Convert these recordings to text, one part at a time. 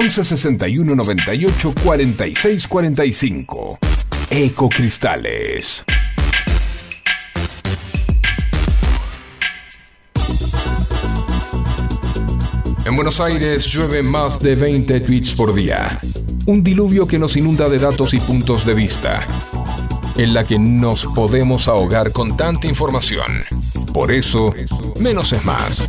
11 61 98 46 45. Ecocristales. En Buenos Aires llueve más de 20 tweets por día. Un diluvio que nos inunda de datos y puntos de vista. En la que nos podemos ahogar con tanta información. Por eso, menos es más.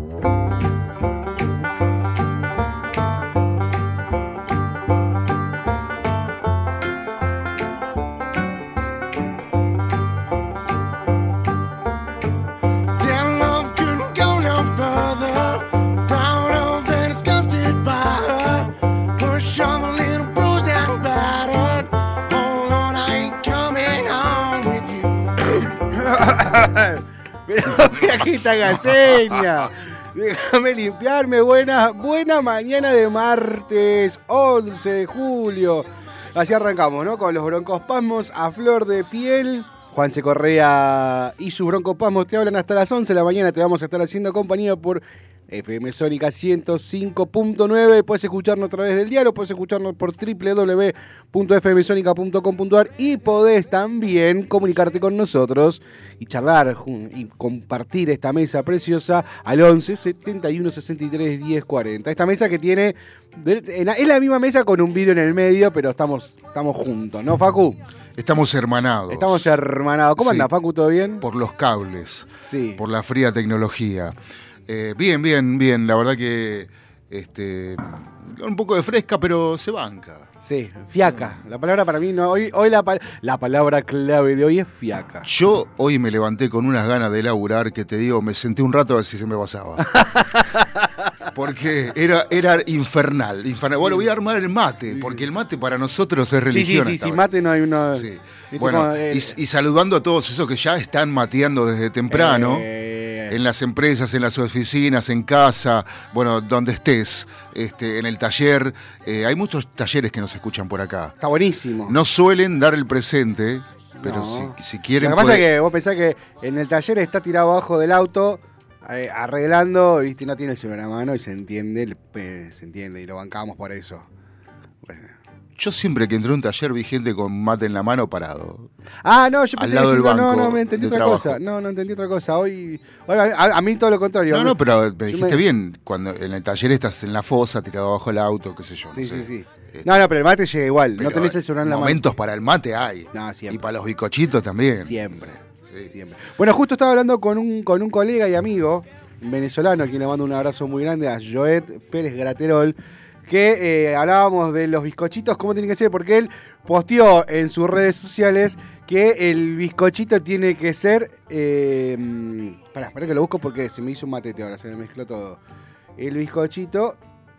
Pero mira que esta gaseña. Déjame limpiarme. Buena, buena mañana de martes 11 de julio. Así arrancamos, ¿no? Con los broncospasmos a flor de piel. Juanse Correa y sus broncospasmos te hablan hasta las 11 de la mañana. Te vamos a estar haciendo compañía por FM Sónica 105.9. Puedes escucharnos a través del diario, puedes escucharnos por www.fmsonica.com.ar y podés también comunicarte con nosotros y charlar y compartir esta mesa preciosa al 11 71 63 10 40. Esta mesa que tiene. Es la misma mesa con un vidrio en el medio, pero estamos, estamos juntos, ¿no, Facu? Estamos hermanados. Estamos hermanados. ¿Cómo Sí. anda, Facu? ¿Todo bien? Por los cables, Sí. por la fría tecnología. Eh, bien, bien, bien. La verdad que este, un poco de fresca, pero se banca. Sí, fiaca. La palabra para mí, no, hoy, hoy la, la palabra clave de hoy es fiaca. Yo hoy me levanté con unas ganas de laburar que te digo, me senté un rato a ver si se me pasaba. Porque era, era infernal, infernal. Bueno, voy a armar el mate, porque el mate para nosotros es Sí, sí, religión. sí, hasta sin ahora. mate no hay uno. Sí. ¿viste Bueno, como, eh, y, y saludando a todos esos que ya están mateando desde temprano. eh, en las empresas, en las oficinas, en casa, bueno, donde estés, este, en el taller. Eh, hay muchos talleres que nos escuchan por acá. Está buenísimo. No suelen dar el presente, pero No. si, si Lo quieren. que pasa puede- es que vos pensás que en el taller está tirado abajo del auto, eh, arreglando, viste, no tiene el celular a mano y se entiende, eh, se entiende, y lo bancamos por eso. Yo siempre que entré a un taller vi gente con mate en la mano parado. Ah, no, yo pensé que sí, no, no, me entendí otra trabajo. cosa. No, no entendí otra cosa. Hoy, hoy a, a- mí todo lo contrario. No, no, pero me Yo dijiste bien. Cuando en el taller estás en la fosa, tirado abajo el auto, qué sé yo. no Sí, sé. sí, sí. Eh, No, no, pero el mate llega igual. no tenés el celular en la mano. Momentos para el mate hay. No, siempre. Y para los bicochitos también. Siempre. Sí. Siempre. Bueno, justo estaba hablando con un, con un colega y amigo venezolano, a quien le mando un abrazo muy grande, a Joet Pérez Graterol, que eh, hablábamos de los bizcochitos, cómo tienen que ser, porque él posteó en sus redes sociales que el bizcochito tiene que ser... Eh, pará, pará que lo busco porque se me hizo un matete ahora, se me mezcló todo. El bizcochito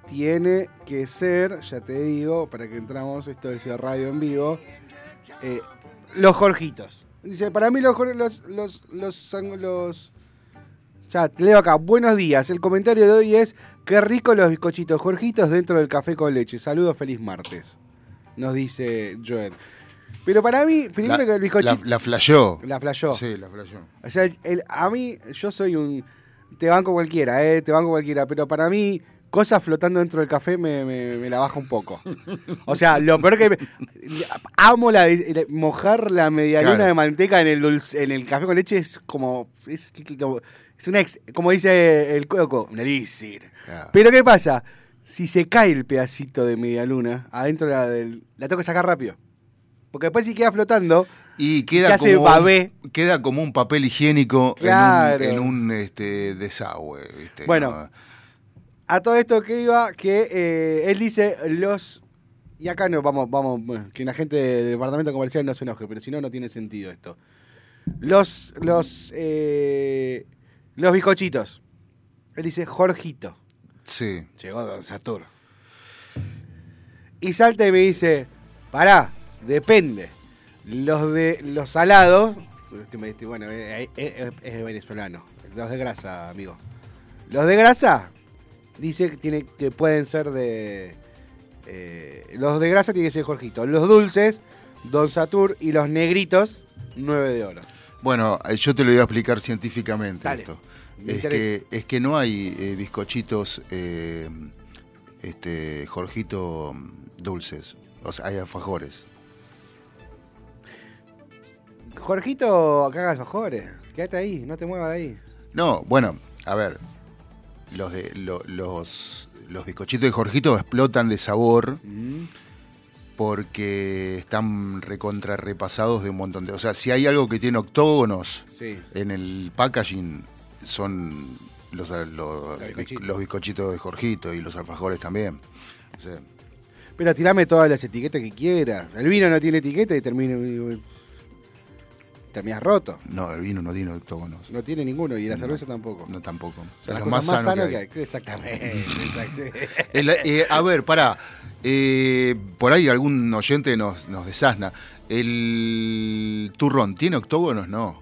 tiene que ser, ya te digo, para que entramos, esto es radio en vivo, eh, los Jorgitos. Dice, para mí los los los los, los- ya te leo acá. Buenos días. El comentario de hoy es qué rico los bizcochitos Jorgitos dentro del café con leche. Saludos, feliz martes. Nos dice Joel. Pero para mí, primero La, que el bizcochito la, la flasheó. la flashó. Sí, la flasheó. O sea, el- a mí, yo soy un. Te banco cualquiera, ¿eh? Te banco cualquiera. Pero para mí, cosas flotando dentro del café me, me- me la baja un poco. O sea, lo peor que... me- amo la, la- mojar la media luna Claro. de manteca en el, dulce, en el café con leche es como... Es, como- es una ex- como dice el coco, un elixir. Claro. Pero ¿qué pasa? Si se cae el pedacito de media luna adentro de la, del... La tengo que sacar rápido. Porque después si queda flotando... Y queda Se hace como, babé. queda como un papel higiénico Claro. en un, en un, este, desagüe. ¿viste? Bueno. No, A todo esto que iba, que eh, él dice los... Y acá no, vamos, vamos, que la gente del departamento comercial no se enoje, pero si no, no tiene sentido esto. Los, los, eh, los bizcochitos. Él dice Jorgito. sí. Llegó Don Satur. Y salta y me dice, pará, depende. Los de los salados, este bueno, eh, eh, eh, es venezolano. Los de grasa, amigo. Los de grasa, dice que, tiene, que pueden ser de... eh, los de grasa tienen que ser Jorgito. Los dulces, Don Satur. Y los negritos, 9 de oro. Bueno, eh, yo te lo voy a explicar científicamente Dale, esto. Es que, es que no hay eh, bizcochitos, eh, este, Jorgito mm, dulces. O sea, hay alfajores. Jorgito, acá alfajores. Quédate ahí, no te muevas de ahí. No, bueno, a ver. Los de lo- los, los bizcochitos de Jorgito explotan de sabor Mm. Porque están recontra repasados de un montón de. O sea, si hay algo que tiene octógonos Sí. en el packaging, son los, los, Los bizcochitos. los bizcochitos de Jorgito y los alfajores también. O sea, Pero tirame todas las etiquetas que quieras. El vino no tiene etiqueta y termina. Terminas roto. no, el vino no tiene octógonos. No tiene ninguno y la No. cerveza tampoco. No tampoco. O sea, más sano, que hay. hay. Exactamente. exacto. El- eh, a ver, pará. Eh, por ahí algún oyente nos, nos desasna. ¿El turrón tiene octógonos? No.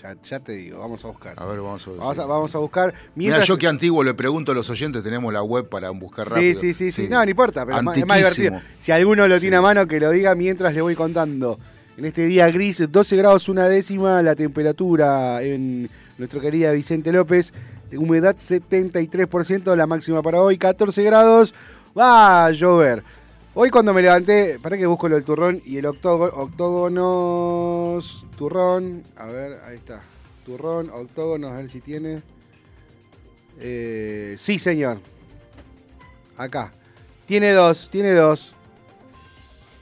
ya, ya te digo, vamos a buscar. A ver, vamos a. Vamos a, sí. vamos a buscar. Mira, yo que antiguo le pregunto a los oyentes, tenemos la web para buscar Sí, rápido. sí, sí, sí, No, no importa, pero es más, más divertido. Si alguno lo tiene Sí. a mano, que lo diga mientras le voy contando. En este día gris, 12 grados una décima, la temperatura en nuestro querida Vicente López, humedad 73%, la máxima para hoy, 14 grados, va a llover. Hoy cuando me levanté, para que busco lo del turrón y el octógono, turrón, a ver, ahí está, turrón, octógonos, a ver si tiene. Eh, sí, señor. Acá. Tiene dos, tiene dos.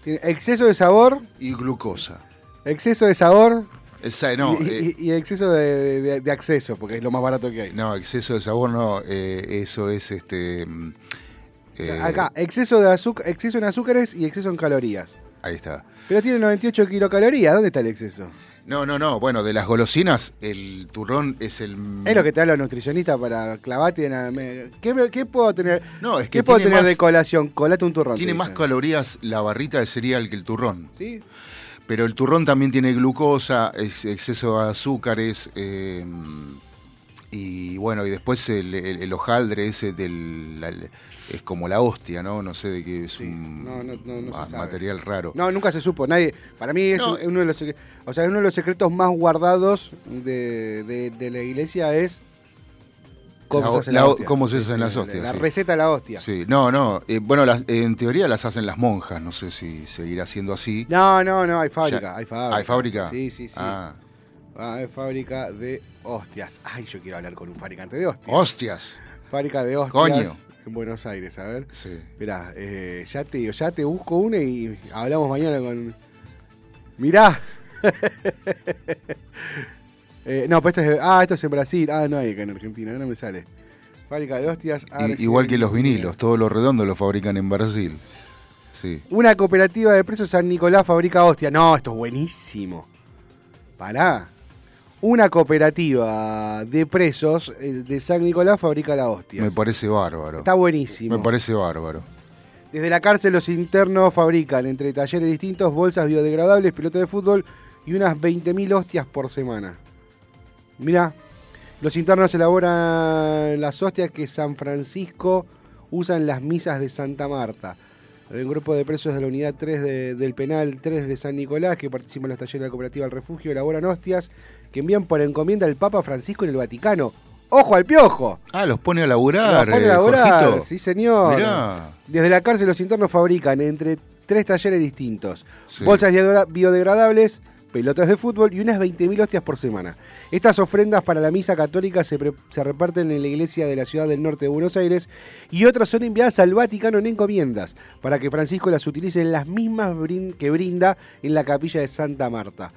Tiene exceso de sabor, Y glucosa. exceso de sabor Esa, no, y, eh, y- y exceso de, de- de acceso, porque es lo más barato que hay. no, exceso de sabor no. eh, eso es este. mm, eh, Acá, exceso de azúcar, exceso en azúcares y exceso en calorías. Ahí está. Pero tiene 98 kilocalorías, ¿dónde está el exceso? No, no, no. Bueno, de las golosinas, el turrón es el. Es lo que te da los nutricionistas para clavate en la- ¿Qué, me- qué puedo tener? No, es que ¿Qué puedo tiene tener más- de colación? Colate un turrón. Tiene te más dicen. calorías la barrita de cereal que el turrón. ¿Sí? Pero el turrón también tiene glucosa, ex- exceso de azúcares. eh, y bueno, y después el, el- el hojaldre ese del. la- es como la hostia, ¿no? No sé de qué es Sí, un no, no, no, no se ma- sabe. material raro. No, nunca se supo. Nadie, para mí es No. un- uno de los o sea, uno de los secretos más guardados de, de- de la iglesia es cómo La- se hace la- la hostia. cómo se Sí, hacen las la- hostias, La sí. receta de la hostia. Sí, no, no. eh, bueno, las- en teoría las hacen las monjas. No sé si seguirá siendo así. No, no, no, hay fábrica, Ya- hay fábrica. ¿Hay fábrica? Sí, sí, sí. Ah, Ah, hay fábrica de hostias. Ay, yo quiero hablar con un fabricante de hostias. hostias. Fábrica de hostias Coño. En Buenos Aires, a ver. Sí. Mirá, eh, ya te digo, ya te busco una y hablamos mañana con. Mirá. Eh, no, pero esto es. Ah, esto es en Brasil. Ah, no hay acá en Argentina, no me sale. Fábrica de hostias. I- igual que los vinilos, todos los redondos los fabrican en Brasil. Sí. Una cooperativa de precios San Nicolás fabrica hostia. No, esto es buenísimo. Pará. Una cooperativa de presos de San Nicolás fabrica la hostia. Me parece bárbaro. Está buenísimo. Me parece bárbaro. Desde la cárcel los internos fabrican entre talleres distintos bolsas biodegradables, pelotas de fútbol y unas 20.000 hostias por semana. Mirá, los internos elaboran las hostias que San Francisco usa en las misas de Santa Marta. El grupo de presos de la unidad 3 de- del penal 3 de San Nicolás, que participa en los talleres de la cooperativa El Refugio, elaboran hostias que envían por encomienda al Papa Francisco en el Vaticano. Ojo al piojo. Ah, los pone a laburar. Los pone a eh, laburar, Jorgito. sí señor. Mirá. Desde la cárcel los internos fabrican entre tres talleres distintos. Sí. Bolsas biodegra- biodegradables, pelotas de fútbol y unas 20.000 hostias por semana. Estas ofrendas para la misa católica se, se reparten en la iglesia de la ciudad del norte de Buenos Aires y otras son enviadas al Vaticano en encomiendas para que Francisco las utilice en las mismas brin- que brinda en la capilla de Santa Marta.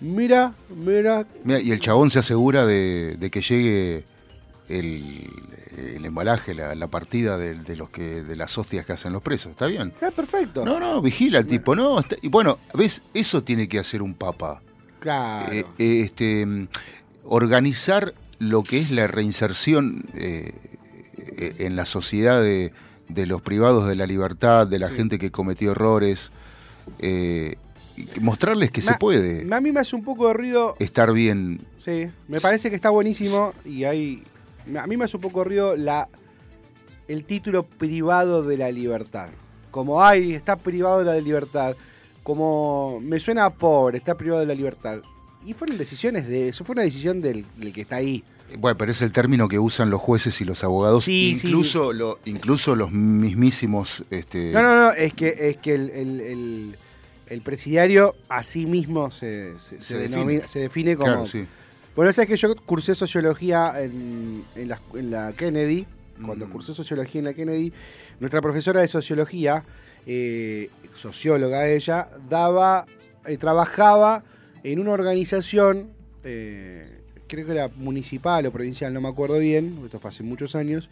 Mira, mira, Mirá, y el chabón se asegura de, de que llegue el, el embalaje, la, la partida de, de los que de las hostias que hacen los presos. ¿Está bien? está perfecto. No, no, vigila al tipo, no. está- y bueno, ves, eso tiene que hacer un papa. Claro. Eh, eh, este, mm, organizar lo que es la reinserción eh, eh, en la sociedad de, de los privados de la libertad, de la gente que cometió errores, eh, que mostrarles que se puede A mí me hace un poco de ruido estar bien. Sí, me parece que está buenísimo y hay... A mí me hace un poco río la, el título privado de la libertad. Como, ay, está privado de la libertad. Como, me suena a pobre, está privado de la libertad. Y fueron decisiones de... Eso fue una decisión del, del que está ahí. Bueno, pero es el término que usan los jueces y los abogados, Sí, sí. incluso, Lo, incluso los mismísimos. Este, No, no, no, es que, es que el, el, el- el presidiario a sí mismo se, se, define. denomina- se define como... Claro, sí. Bueno, sabes que yo cursé sociología en, en la, en la Kennedy. Cuando Mm. cursé sociología en la Kennedy, nuestra profesora de sociología, eh, socióloga ella, daba, eh, trabajaba en una organización, eh, creo que era municipal o provincial, no me acuerdo bien, esto fue hace muchos años,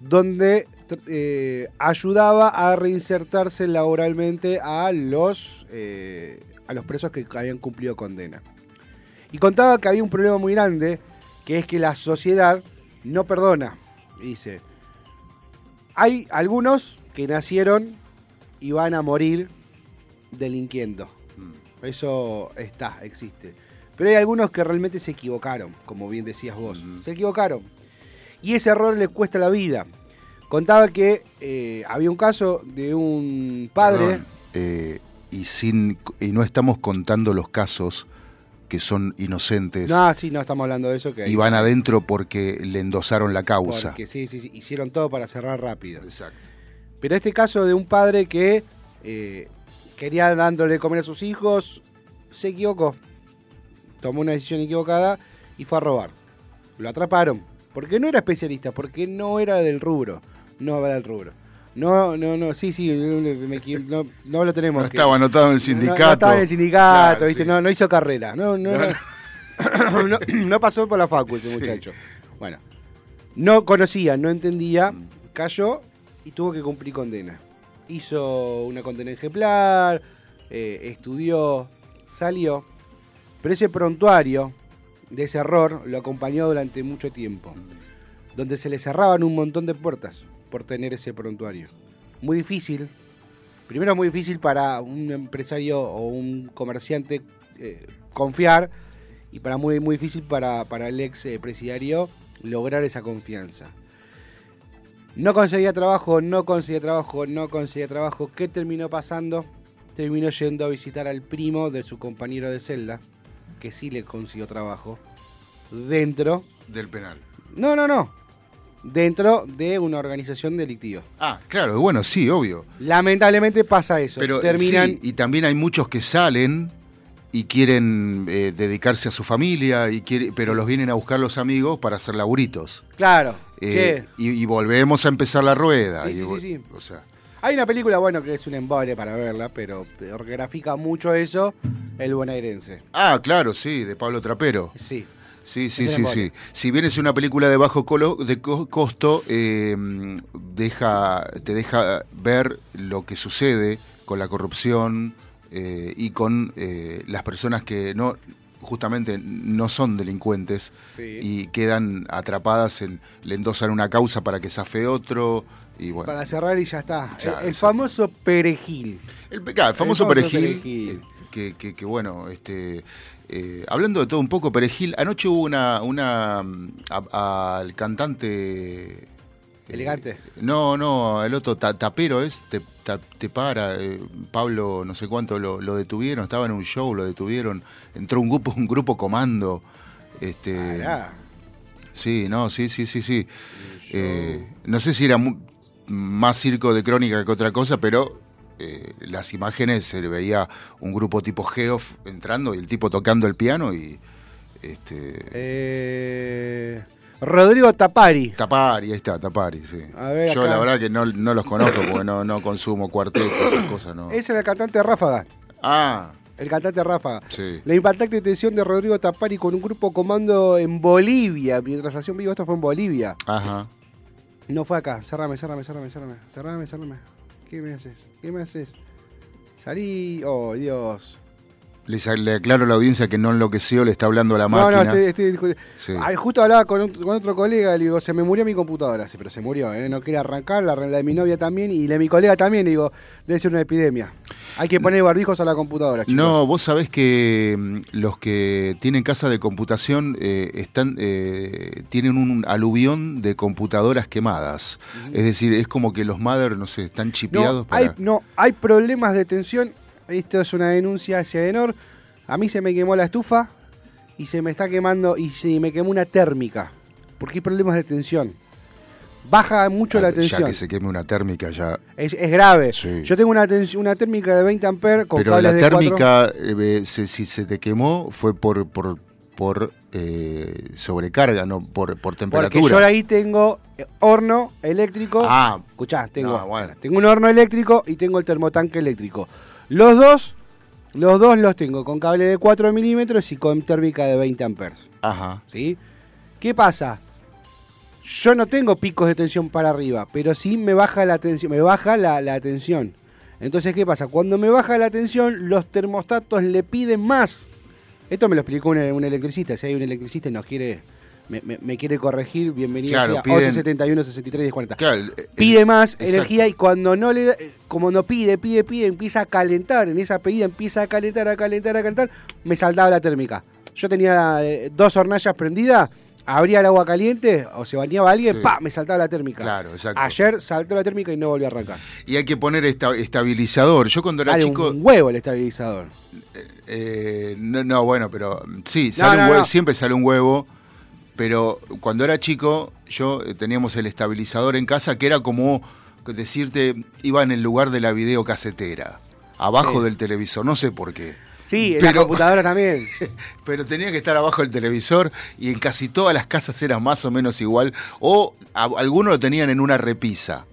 donde eh, ayudaba a reinsertarse laboralmente a los, eh, a los presos que habían cumplido condena. Y contaba que había un problema muy grande, que es que la sociedad no perdona. Dice, hay algunos que nacieron y van a morir delinquiendo. Mm. Eso está, existe. Pero hay algunos que realmente se equivocaron, como bien decías vos. Ujú. Se equivocaron. Y ese error les cuesta la vida. Contaba que eh, había un caso de un padre... Perdón, eh, y, sin, y no estamos contando los casos que son inocentes No, sí, no estamos hablando de eso. Que y van adentro porque le endosaron la causa. Porque sí, sí, sí, hicieron todo para cerrar rápido. Exacto. Pero este caso de un padre que eh, quería dándole comer a sus hijos, se equivocó. Tomó una decisión equivocada y fue a robar. Lo atraparon. Porque no era especialista, porque no era del rubro. No era del rubro. No, no, no, sí, sí, me no, no lo tenemos. No que- estaba anotado en el sindicato. No, estaba en el sindicato, Claro, ¿viste? sí. No, no hizo carrera. No, no, no, no- no pasó por la facu ese Sí. muchacho. Bueno, no conocía, no entendía, cayó y tuvo que cumplir condena. Hizo una condena ejemplar, eh, estudió, salió. Pero ese prontuario de ese error lo acompañó durante mucho tiempo. Donde se le cerraban un montón de puertas por tener ese prontuario. Muy difícil. Primero muy difícil para un empresario o un comerciante eh, confiar y para muy, muy difícil para, para el ex eh, presidiario lograr esa confianza. No conseguía trabajo, no conseguía trabajo, no conseguía trabajo. ¿Qué terminó pasando? Terminó yendo a visitar al primo de su compañero de celda, que sí le consiguió trabajo, dentro... Del penal. No, no, no. Dentro de una organización delictiva. Ah, claro, bueno, sí, obvio. Lamentablemente pasa eso. Pero Terminan... sí, y también hay muchos que salen y quieren eh, dedicarse a su familia, y quiere, pero los vienen a buscar los amigos para hacer laburitos. Claro. Eh, y, y volvemos a empezar la rueda. Sí, y sí, sí, sí. O sea, Hay una película, bueno, que es un embole para verla, pero grafica mucho eso, El Bonaerense. ah, claro, sí, de Pablo Trapero. Sí. Sí, sí, sí, sí. Si bien es una película de bajo colo- de co- costo, eh, deja, te deja ver lo que sucede con la corrupción eh, y con eh, las personas que no justamente no son delincuentes Sí. y quedan atrapadas en le endosan una causa para que zafe otro y bueno Para cerrar y ya está. El, el famoso perejil. el, claro, el famoso, famoso perejil, perejil. eh, que, que- que, bueno este eh, hablando de todo un poco perejil anoche hubo una una mm, al cantante eh, Elegante. no no el otro ta- tapero es te, ta- te para eh, Pablo no sé cuánto lo, lo detuvieron estaba en un show lo detuvieron entró un grupo un grupo comando este. Sí, no, sí, sí, sí, sí. Eh, no sé si era más circo de crónica que otra cosa, pero eh, las imágenes se le veía un grupo tipo Geoff entrando y el tipo tocando el piano y este Eh, Rodrigo Tapari. Tapari, ahí está, Tapari, sí. Ver, Yo acá. la verdad que no, no los conozco porque no, no consumo cuartetos, esas cosas, no. Ese era el cantante Ráfaga. Ah, El cantante de Ráfaga. sí. La impactante detención de Rodrigo Tapari con un grupo comando en Bolivia. Mientras hacía un vivo, esto fue en Bolivia. Ajá. No fue acá. Cerrame, cerrame, cerrame, cerrame. Cerrame, cerrame. ¿Qué me haces? ¿Qué me haces? Salí. Oh, Dios. Les, le aclaro a la audiencia que no enloqueció, le está hablando a la No, máquina. no, estoy, estoy discutiendo. Sí. Ay, justo hablaba con, un- con otro colega, le digo, se me murió mi computadora. Sí, pero se murió, ¿eh? no quiere arrancar, la, la de mi novia también y la de mi colega también. Le digo, debe ser una epidemia. Hay que poner barbijos a la computadora, chicos. No, vos sabés que mm, los que tienen casa de computación eh, están eh, tienen un aluvión de computadoras quemadas. Es decir, es como que los mother, no sé, están chipeados no, para... hay, no, hay problemas de tensión. Esto es una denuncia hacia Enor. A mí se me quemó la estufa y se me está quemando y se me quemó una térmica. Porque hay problemas de tensión. Baja mucho la Ah, ya tensión. que se queme una térmica ya. Es, es grave. Sí. Yo tengo una, una térmica de 20 amperes con Pero cables la de térmica, eh, se- si se te quemó, fue por por, por eh, sobrecarga, no por, por Porque temperatura. yo ahí tengo eh, horno eléctrico. Ah, Escuchá, tengo, No, bueno. tengo un horno eléctrico y tengo el termotanque eléctrico. Los dos, los dos los tengo con cable de 4 milímetros y con térmica de 20 amperes. ajá. ¿sí? ¿Qué pasa? Yo no tengo picos de tensión para arriba, pero sí me baja la tensión, me baja la, la tensión. Entonces, ¿qué pasa? Cuando me baja la tensión, los termostatos le piden más. Esto me lo explicó un, un electricista. Si hay un electricista y nos quiere, me, me- me quiere corregir, bienvenido Claro, sea piden- 11 71 63 10 40. Claro, el- Pide más exacto. energía y cuando no le da- eh, como no pide, pide, pide, empieza a calentar. En esa pedida empieza a calentar, a calentar, a calentar, me saltaba la térmica. Yo tenía eh, dos hornallas prendidas, abría el agua caliente o se bañaba alguien, Sí. ¡pa! me saltaba la térmica. Claro, exacto. Ayer saltó la térmica y no volvió a arrancar. Y hay que poner esta- estabilizador. Yo cuando era chico... un huevo el estabilizador. Eh, no, no, bueno, pero mm, sí, sale no, un huevo, siempre sale un huevo, pero cuando era chico yo eh, teníamos el estabilizador en casa que era como decirte, iba en el lugar de la videocasetera, abajo Sí. del televisor, no sé por qué. Sí, en Pero- la computadora también. Pero tenía que estar abajo del televisor y en casi todas las casas era más o menos igual, o a- algunos lo tenían en una repisa.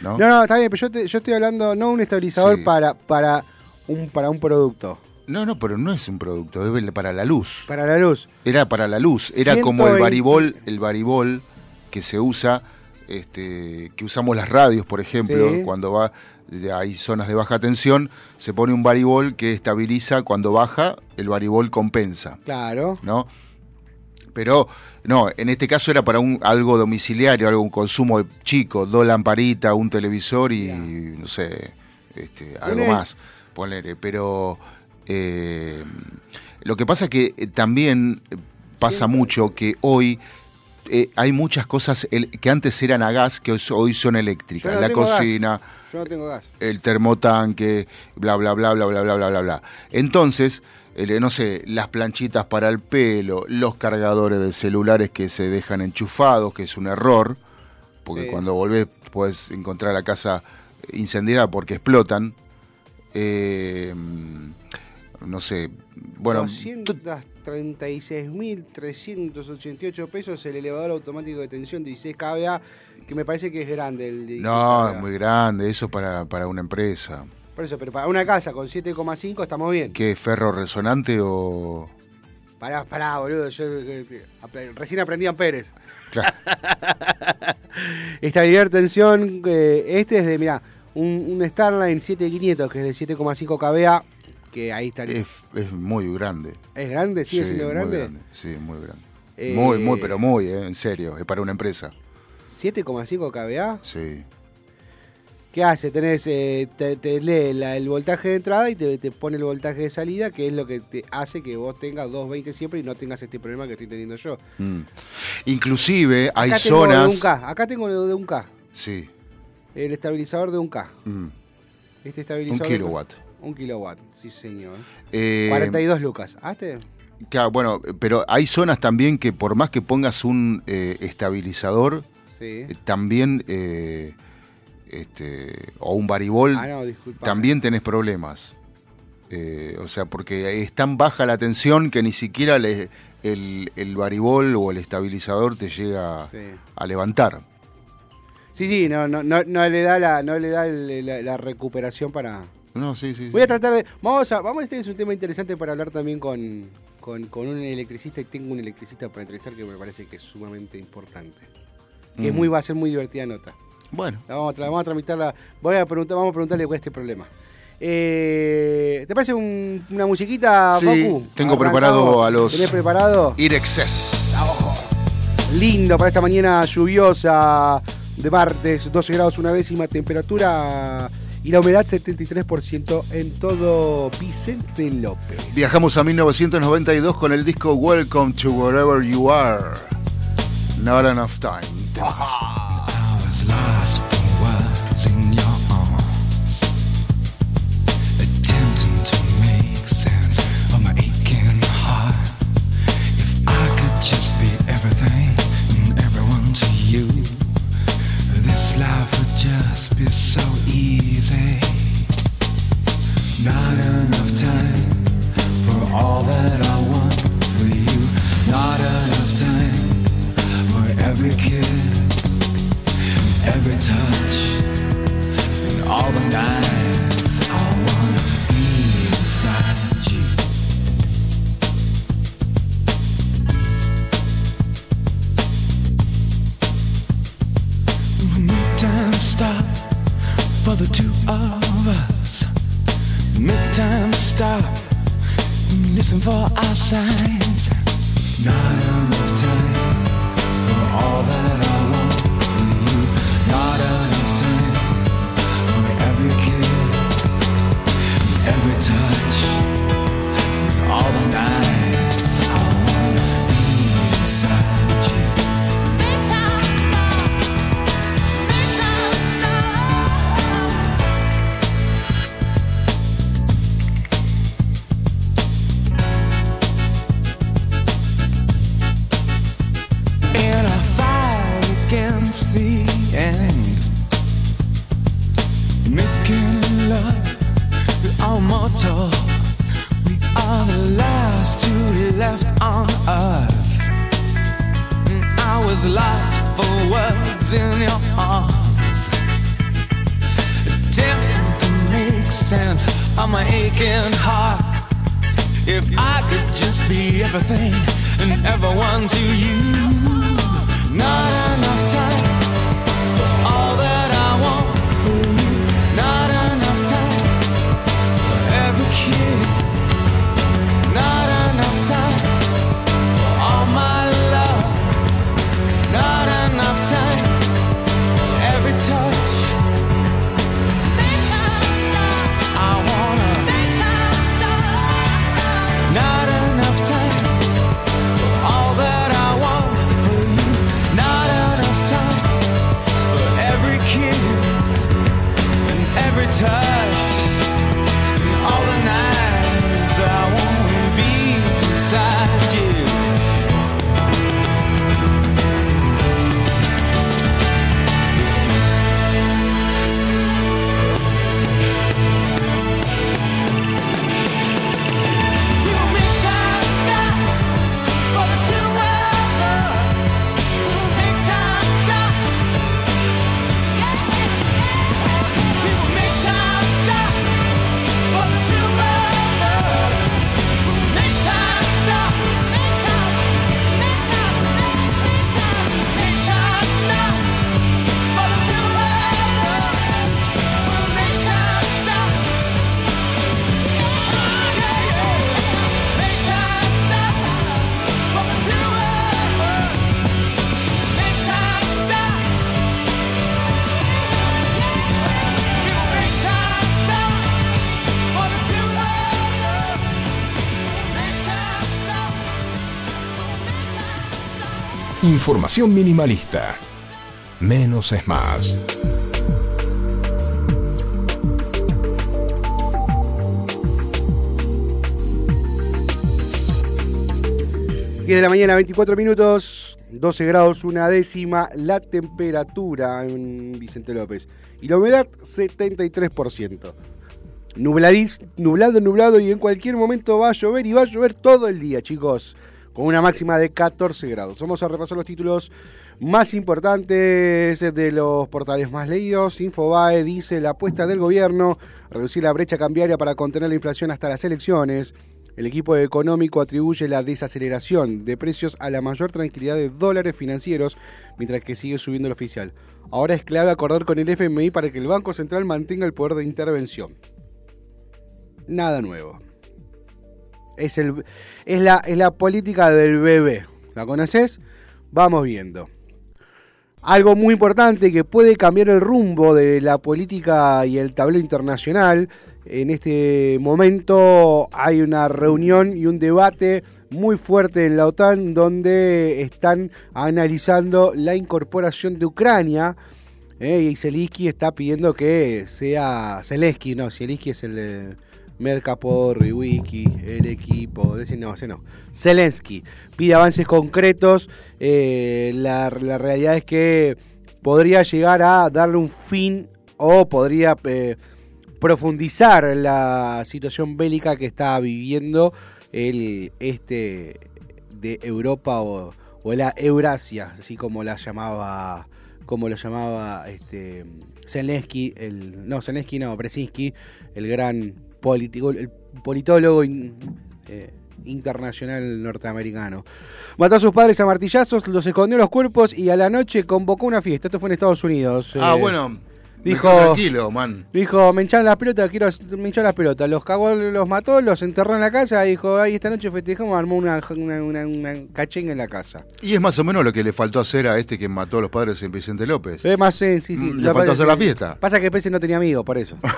¿no? No, no, está bien, pero yo, te- yo estoy hablando no un estabilizador Sí. para, para, un, para un producto, no, no, pero no es un producto, es para la luz. para la luz. Era para la luz, era como el 120. varibol, el varibol que se usa, este, que usamos las radios, por ejemplo, Sí. cuando va, hay zonas de baja tensión, se pone un varibol que estabiliza cuando baja, el varibol compensa, Claro. ¿no? Pero no, en este caso era para un algo domiciliario, algo un consumo chico, dos lamparitas, un televisor y no sé, este, algo más, ponele. Pero eh, lo que pasa que eh, también eh, pasa Siempre. mucho que hoy eh, hay muchas cosas el- que antes eran a gas que hoy so- hoy son eléctricas. No la gas. cocina, Yo no tengo gas. el termotanque, bla, bla, bla, bla, bla, bla, bla, bla, bla. Entonces, no sé, las planchitas para el pelo, los cargadores de celulares que se dejan enchufados, que es un error, porque Sí. cuando volvés puedes encontrar la casa incendiada porque explotan. Eh, no sé, bueno, t- 236.388 pesos el elevador automático de tensión 16 kVA, que me parece que es grande el 16 no, es muy grande, eso para, para una empresa. Por eso, pero para una casa con 7,5 estamos bien. ¿Qué, ferro resonante o...? Pará, pará, boludo. Yo eh, eh, recién aprendí en Pérez. Claro. Estabilidad de tensión, eh, este es de, mira, un, un Starline 7500 que es de 7,5 kVA, que ahí está. es, es muy grande. ¿Es grande? ¿Sigue Sí, siendo muy grande? Sí, muy grande. Eh, Muy, muy, pero muy, eh, en serio, es para una empresa. 7,5 kVA. Sí. ¿Qué hace? Tenés, eh, te, te lee la- el voltaje de entrada y te, te pone el voltaje de salida, que es lo que te hace que vos tengas 220 siempre y no tengas este problema que estoy teniendo yo. Mm. Inclusive hay tengo de zonas... un K, acá tengo de un K, Sí. el estabilizador de un K. mm, Este Un estabilizador. kilowatt. Un kilowatt, sí señor. Eh, 42 lucas. ¿Ah, este? Claro, bueno, pero hay zonas también que por más que pongas un eh, estabilizador, Sí. eh, también, eh, este, o un varibol, Ah, no, también tenés problemas. Eh, o sea, porque es tan baja la tensión que ni siquiera le- el, el varibol o el estabilizador te llega Sí. a levantar. Sí, sí, no, no, no, no le da la, no le da el- la, la recuperación para. No, sí, sí. Voy a tratar de. Vamos a. Vamos, este es un tema interesante para hablar también con, con, con un electricista y tengo un electricista para entrevistar que me parece que es sumamente importante. Que es Mm. muy, va a ser muy divertida nota. Bueno, La vamos, a, vamos a tramitarla. Voy a preguntar, vamos a preguntarle cuál es este problema. Eh, ¿Te parece un- una musiquita, Sí, Facu? tengo preparado a los- ¿Tenés preparado? Irexcess. Lindo para esta mañana lluviosa de martes, 12 grados una décima, temperatura y la humedad 73% en todo Vicente López. Viajamos a 1992 con el disco Welcome to Wherever You Are. Not enough time. I was lost for words in your arms, attempting to make sense of my aching heart. If I could just be everything and everyone to you, this life would just be so easy. Not enough time for all that I want for you. Not enough time for every kiss, every touch, and all the nights for the two of us. Make time stop listen for our signs. Not enough time for all that I want for you. Not enough time for every kiss, every touch, Información minimalista. Menos es más. 10 de la mañana, 24 minutos, 12 grados, una décima, la temperatura en Vicente López. Y la humedad, 73%. Nubladis, nublado, nublado y en cualquier momento va a llover y va a llover todo el día, chicos. Con una máxima de 14 grados. Vamos a repasar los títulos más importantes de los portales más leídos. Infobae dice la apuesta del gobierno, reducir la brecha cambiaria para contener la inflación hasta las elecciones. El equipo económico atribuye la desaceleración de precios a la mayor tranquilidad de dólares financieros, mientras que sigue subiendo el oficial. Ahora es clave acordar con el FMI para que el Banco Central mantenga el poder de intervención. Nada nuevo. Es, el, es, la, es la política del bebé. ¿La conoces? Vamos viendo. Algo muy importante que puede cambiar el rumbo de la política y el tablero internacional. En este momento hay una reunión y un debate muy fuerte en la OTAN donde están analizando la incorporación de Ucrania. eh, y Zelensky está pidiendo que sea Zelensky, no, Zelensky es el de Mercapor, Wiki, el equipo, no, ese no. Zelensky pide avances concretos. eh, la, la realidad es que podría llegar a darle un fin o podría eh, profundizar la situación bélica que está viviendo el este de Europa o, o la Eurasia, así como la llamaba como lo llamaba este Zelensky, el no Zelensky no, Brzezinski, el gran político, el politólogo in- eh, internacional norteamericano. Mató a sus padres a martillazos, los escondió los cuerpos y a la noche convocó una fiesta. Esto fue en Estados Unidos. Ah, eh, bueno. dijo-. Tranquilo, man. Dijo, me hincharon las pelotas, quiero me hincharon las pelotas. Los cagó, los mató, los enterró en la casa. Dijo, ay, esta noche festejamos, armó una, una, una, una cachenga en la casa. Y es más o menos lo que le faltó hacer a este que mató a los padres en Vicente López. Es más, sí, sí, sí. Mm, le faltó hacer la fiesta. Pasa que Pese no tenía amigos, por eso.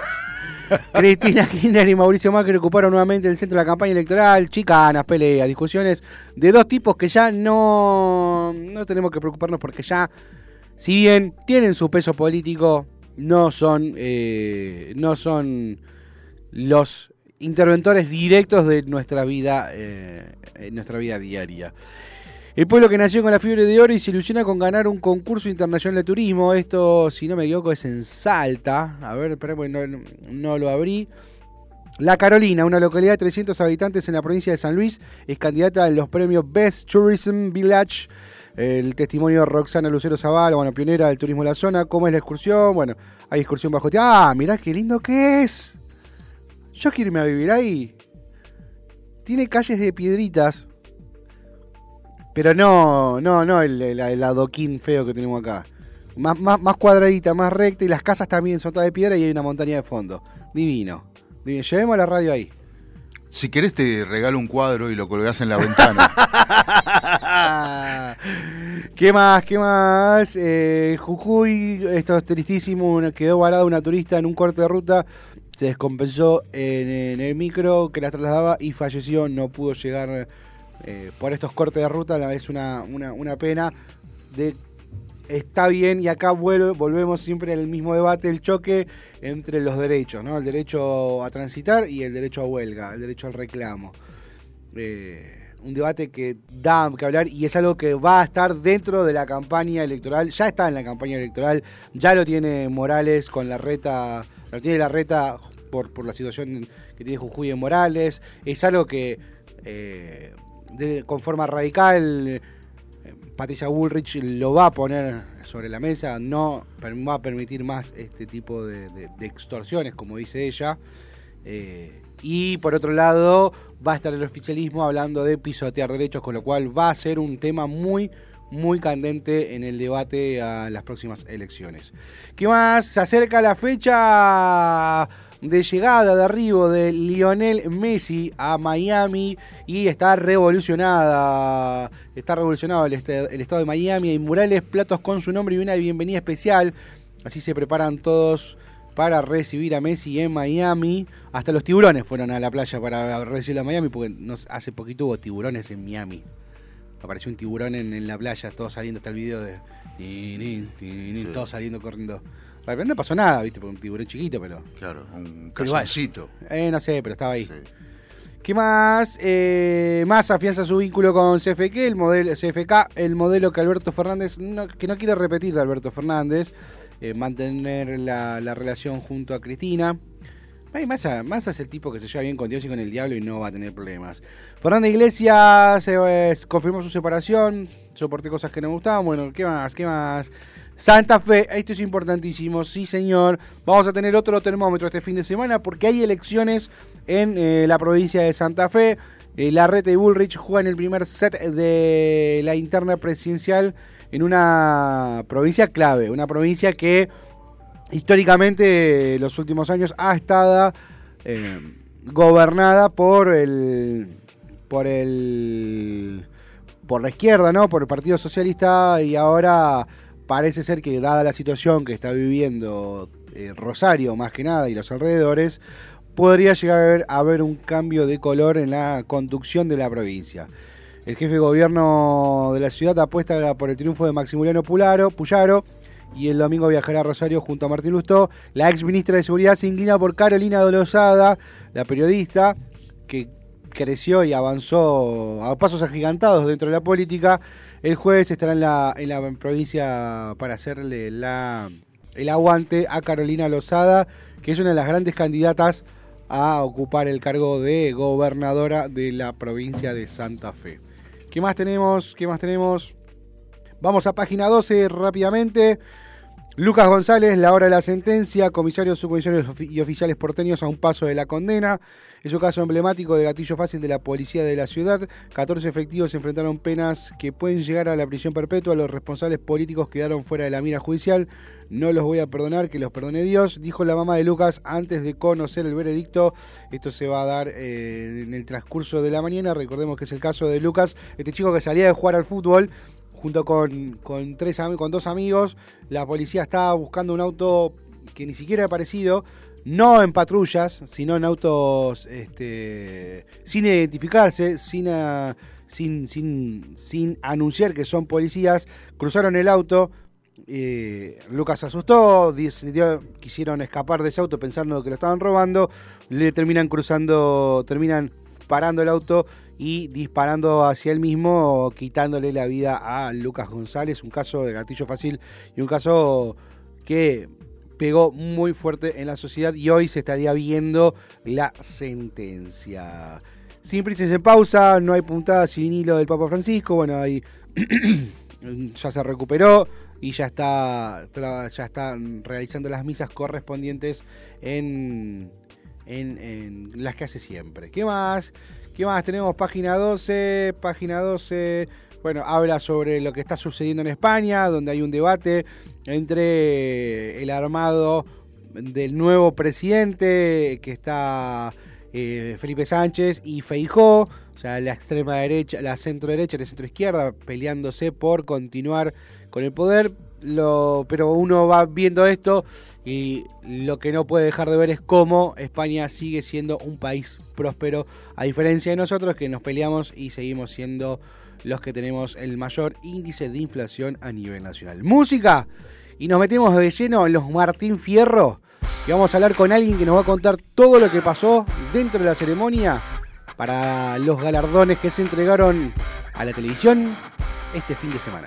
Cristina Kirchner y Mauricio Macri ocuparon nuevamente el centro de la campaña electoral. Chicanas, peleas, discusiones de dos tipos que ya no, no tenemos que preocuparnos porque ya, si bien tienen su peso político, no son, eh, no son los interventores directos de nuestra vida, eh, nuestra vida diaria. El pueblo que nació con la fiebre de oro y se ilusiona con ganar un concurso internacional de turismo. Esto, si no me equivoco, es en Salta. A ver, espera, porque no, lo abrí. La Carolina, una localidad de 300 habitantes en la provincia de San Luis, es candidata a los premios Best Tourism Village. El testimonio de Roxana Lucero Zavala, bueno, pionera del turismo de la zona. ¿Cómo es la excursión? Bueno, hay excursión bajo tierra. Ah, mirá qué lindo que es. Yo quiero irme a vivir ahí. Tiene calles de piedritas. Pero no, no, no el, el- el adoquín feo que tenemos acá. Más, más, más cuadradita, más recta y las casas también son todas de piedra y hay una montaña de fondo. Divino. Divino. Llevemos la radio ahí. Si querés te regalo un cuadro y lo colgás en la ventana. ¿Qué más? ¿Qué más? Eh, Jujuy, esto es tristísimo, quedó varada una turista en un corte de ruta, se descompensó en, en el micro que la trasladaba y falleció, no pudo llegar eh, por estos cortes de ruta, es una, una, una pena. Está bien y acá vuelve- volvemos siempre al mismo debate, el choque entre los derechos, ¿no? El derecho a transitar y el derecho a huelga, el derecho al reclamo. Eh, un debate que da que hablar y es algo que va a estar dentro de la campaña electoral, ya está en la campaña electoral, ya lo tiene Morales con la reta, lo tiene la reta por, por la situación que tiene Jujuy en Morales, es algo que eh, con forma radical eh, Patricia Bullrich lo va a poner sobre la mesa, no va a permitir más este tipo de extorsiones, como dice ella. Eh, y por otro lado, va a estar el oficialismo hablando de pisotear derechos, con lo cual va a ser un tema muy, muy candente en el debate a las próximas elecciones. ¿Qué más? Se acerca la fecha de llegada, de arribo de Lionel Messi a Miami y está revolucionada, está revolucionado el, este- el estado de Miami, hay murales, platos con su nombre y una bienvenida especial, así se preparan todos para recibir a Messi en Miami. Hasta los tiburones fueron a la playa para recibirlo a Miami, porque nos, hace poquito hubo tiburones en Miami. Apareció un tiburón en, en la playa, todos saliendo, está el video de... Todos saliendo corriendo. No pasó nada, viste, por un tiburón chiquito, pero... Claro, un casoncito. Eh, no sé, pero estaba ahí. Sí. ¿Qué más? Eh, más afianza su vínculo con CFK, el modelo, CFK, el modelo que Alberto Fernández, no- que no quiere repetir de Alberto Fernández, eh, mantener la, la relación junto a Cristina. Ay, Massa, Massa es el tipo que se lleva bien con Dios y con el diablo y no va a tener problemas. Fernanda Iglesias eh, confirmó su separación, soporté cosas que no me gustaban, bueno, ¿qué más? ¿Qué más? Santa Fe, esto es importantísimo, sí señor. Vamos a tener otro termómetro este fin de semana porque hay elecciones en eh, la provincia de Santa Fe. Eh, Larrete y Bullrich juegan el primer set de la interna presidencial en una provincia clave, una provincia que históricamente los últimos años ha estado eh, gobernada por el por el por la izquierda, ¿no? Por el Partido Socialista y ahora parece ser que dada la situación que está viviendo eh, Rosario más que nada y los alrededores, podría llegar a haber, a haber un cambio de color en la conducción de la provincia. El jefe de gobierno de la ciudad apuesta por el triunfo de Maximiliano Pularo, Puyaro y el domingo viajará a Rosario junto a Martín Lustó. La ex ministra de Seguridad se inclina por Carolina Dolosada, la periodista que creció y avanzó a pasos agigantados dentro de la política. El jueves estará en la, en la provincia para hacerle la, el aguante a Carolina Lozada, que es una de las grandes candidatas a ocupar el cargo de gobernadora de la provincia de Santa Fe. ¿Qué más tenemos? ¿Qué más tenemos? Vamos a página 12 rápidamente. Lucas González, la hora de la sentencia, comisarios, subcomisarios y oficiales porteños a un paso de la condena. Es un caso emblemático de gatillo fácil de la policía de la ciudad. 14 efectivos enfrentaron penas que pueden llegar a la prisión perpetua. Los responsables políticos quedaron fuera de la mira judicial. No los voy a perdonar, que los perdone Dios, dijo la mamá de Lucas antes de conocer el veredicto. Esto se va a dar eh, en el transcurso de la mañana. Recordemos que es el caso de Lucas, este chico que salía de jugar al fútbol junto con, con, tres, con dos amigos. La policía estaba buscando un auto que ni siquiera era parecido, no en patrullas, sino en autos este, sin identificarse, sin, ah, sin, sin, anunciar que son policías. Cruzaron el auto. eh, Lucas se asustó, decidió- quisieron escapar de ese auto pensando que lo estaban robando, le terminan cruzando, terminan parando el auto y disparando hacia él mismo, quitándole la vida a Lucas González, un caso de gatillo fácil y un caso que pegó muy fuerte en la sociedad y hoy se estaría viendo la sentencia. Sin prisas en pausa, no hay puntada sin hilo del Papa Francisco, bueno, ahí ya se recuperó y ya está ya están realizando las misas correspondientes en, en, en las que hace siempre. ¿Qué más? ¿Qué más? Tenemos página 12, página 12, bueno, habla sobre lo que está sucediendo en España, donde hay un debate entre el armado del nuevo presidente que está eh, Felipe Sánchez y Feijó, o sea, la extrema derecha, la centro derecha y la centro izquierda peleándose por continuar con el poder. Pero uno va viendo esto y lo que no puede dejar de ver es cómo España sigue siendo un país próspero, a diferencia de nosotros que nos peleamos y seguimos siendo los que tenemos el mayor índice de inflación a nivel nacional. Música, y nos metemos de lleno en los Martín Fierro, y vamos a hablar con alguien que nos va a contar todo lo que pasó dentro de la ceremonia para los galardones que se entregaron a la televisión este fin de semana.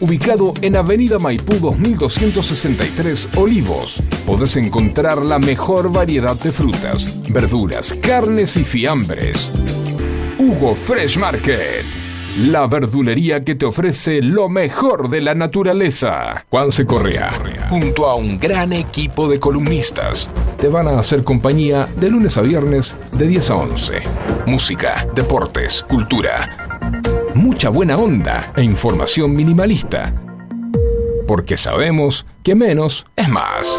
ubicado en Avenida Maipú 2263 Olivos, podés encontrar la mejor variedad de frutas, verduras, carnes y fiambres. Hugo Fresh Market. La verdulería que te ofrece lo mejor de la naturaleza. Juanse Correa, junto a un gran equipo de columnistas, te van a hacer compañía de lunes a viernes de 10 a 11. Música, deportes, cultura. Mucha buena onda e información minimalista. Porque sabemos que menos es más.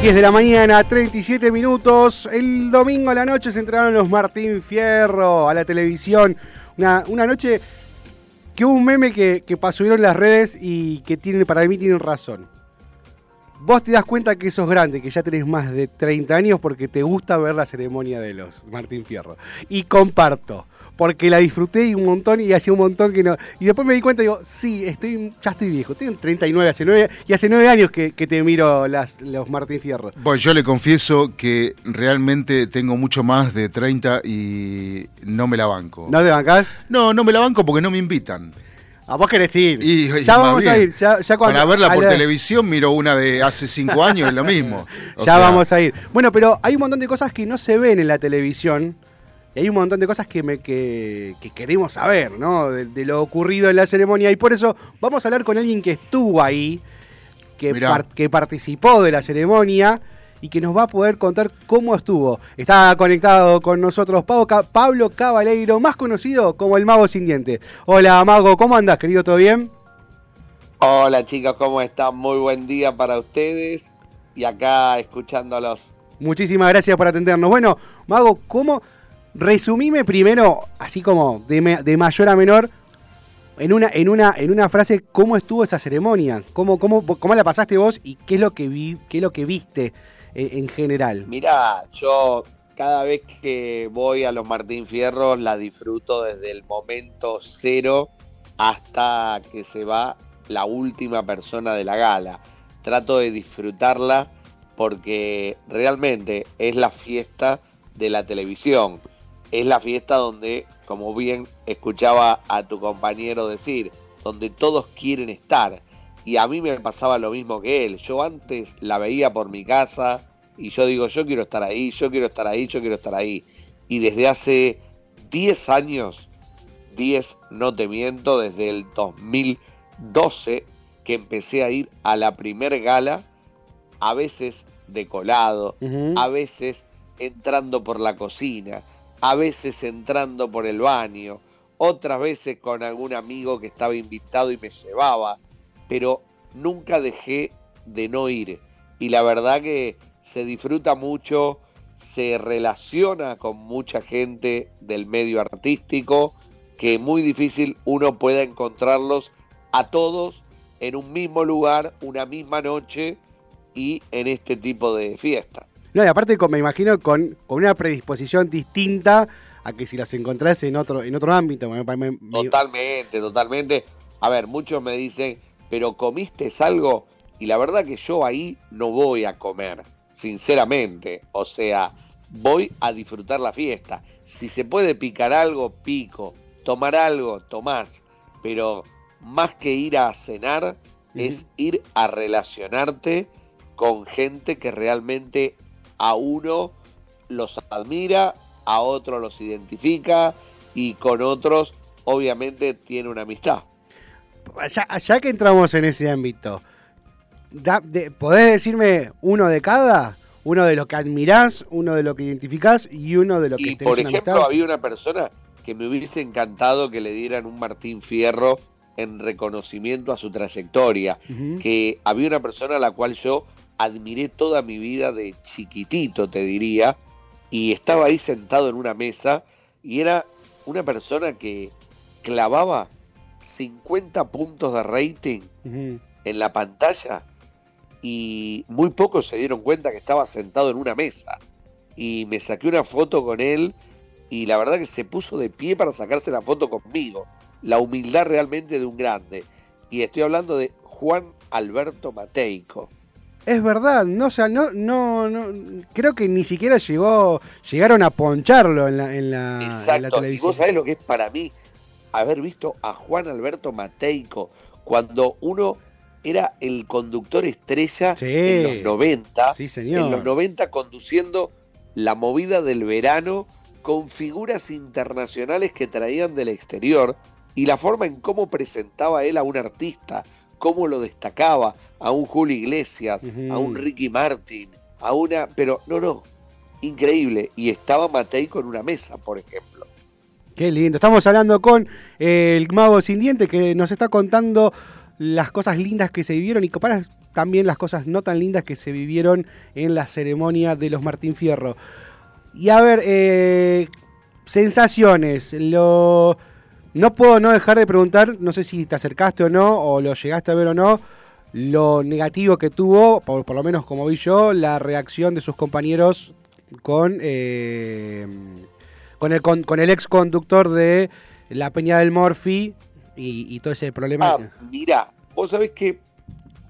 10 de la mañana, 37 minutos. El domingo a la noche se entraron los Martín Fierro a la televisión. Una, una noche que hubo un meme que, que pasó en las redes y que tiene, para mí tienen razón. Vos te das cuenta que sos grande, que ya tenés más de 30 años porque te gusta ver la ceremonia de los Martín Fierro. Y comparto, porque la disfruté un montón y hacía un montón que no. Y después me di cuenta y digo, sí, estoy, ya estoy viejo, tengo 39, hace 9, y hace 9 años que, que te miro las, los Martín Fierro. Bueno, yo le confieso que realmente tengo mucho más de 30 y no me la banco. ¿No te bancás? No, no me la banco porque no me invitan. A vos querés ir. Y- y ya vamos a ir. Ya, ya cuando- Para verla por la- televisión miro una de hace 5 años, es lo mismo. O ya sea, vamos a ir. Bueno, pero hay un montón de cosas que no se ven en la televisión. Y hay un montón de cosas que, me, que, que queremos saber, ¿no? De, de lo ocurrido en la ceremonia. Y por eso vamos a hablar con alguien que estuvo ahí, que, par- que participó de la ceremonia y que nos va a poder contar cómo estuvo. Está conectado con nosotros Pablo, Ca- Pablo Cabaleiro, más conocido como el Mago Sin Dientes. Hola, Mago, ¿cómo andas, querido? ¿Todo bien? Hola chicos, ¿cómo están? Muy buen día para ustedes y acá escuchándolos. Muchísimas gracias por atendernos. Bueno, Mago, ¿cómo? Resumime primero, así como de, mayor a menor, en una, en una, en una frase, cómo estuvo esa ceremonia, cómo, cómo, cómo la pasaste vos y qué es lo que vi, qué es lo que viste eh, en general. Mirá, yo cada vez que voy a los Martín Fierros la disfruto desde el momento cero hasta que se va la última persona de la gala. Trato de disfrutarla porque realmente es la fiesta de la televisión. Es la fiesta donde, como bien escuchaba a tu compañero decir, donde todos quieren estar. Y a mí me pasaba lo mismo que él. Yo antes la veía por mi casa y yo digo, yo quiero estar ahí, yo quiero estar ahí, yo quiero estar ahí. Y desde hace 10 años, 10 no te miento, desde el 2012 que empecé a ir a la primer gala, a veces de colado, a veces entrando por la cocina, a veces entrando por el baño, otras veces con algún amigo que estaba invitado y me llevaba, pero nunca dejé de no ir. Y la verdad que se disfruta mucho, se relaciona con mucha gente del medio artístico, que es muy difícil uno pueda encontrarlos a todos en un mismo lugar, una misma noche y en este tipo de fiesta. No, y aparte con- me imagino con, con una predisposición distinta a que si las encontrás en otro, en otro ámbito. Me- me- me- Totalmente, totalmente. A ver, muchos me dicen, pero comiste algo y la verdad que yo ahí no voy a comer, sinceramente. O sea, voy a disfrutar la fiesta. Si se puede picar algo, pico. Tomar algo, tomás. Pero más que ir a cenar, es ir a relacionarte con gente que realmente a uno los admira, a otro los identifica y con otros obviamente tiene una amistad. ya, ya que entramos en ese ámbito, da- de- ¿podés decirme uno de cada? Uno de lo que admirás, uno de lo que identificás y uno de lo que Y tenés por una ejemplo, amistad. había una persona que me hubiese encantado que le dieran un Martín Fierro en reconocimiento a su trayectoria, que había una persona a la cual yo admiré toda mi vida de chiquitito, te diría, y estaba ahí sentado en una mesa y era una persona que clavaba 50 puntos de rating en la pantalla y muy pocos se dieron cuenta que estaba sentado en una mesa. Y me saqué una foto con él y la verdad que se puso de pie para sacarse la foto conmigo. La humildad realmente de un grande. Y estoy hablando de Juan Alberto Mateico. Es verdad, no, o sea, no, no, no, creo que ni siquiera llegó, llegaron a poncharlo en la, en la, en la Exacto. Y televisión. vos sabés lo que es para mí haber visto a Juan Alberto Mateico cuando uno era el conductor estrella Sí. en los 90. Sí, señor. en los 90 conduciendo la movida del verano con figuras internacionales que traían del exterior y la forma en cómo presentaba él a un artista, cómo lo destacaba, a un Julio Iglesias, a un Ricky Martin, a una... Pero no, no, increíble. Y estaba Mateico en una mesa, por ejemplo. Qué lindo. Estamos hablando con eh, el mago sin diente que nos está contando las cosas lindas que se vivieron y compara también las cosas no tan lindas que se vivieron en la ceremonia de los Martín Fierro. Y a ver, eh, sensaciones. Lo, no puedo no dejar de preguntar, no sé si te acercaste o no, o lo llegaste a ver o no, lo negativo que tuvo, por, por lo menos como vi yo, la reacción de sus compañeros con, eh, con, el, con, con el ex conductor de la Peña del Morfi y, y todo ese problema. Ah, mira, vos sabés que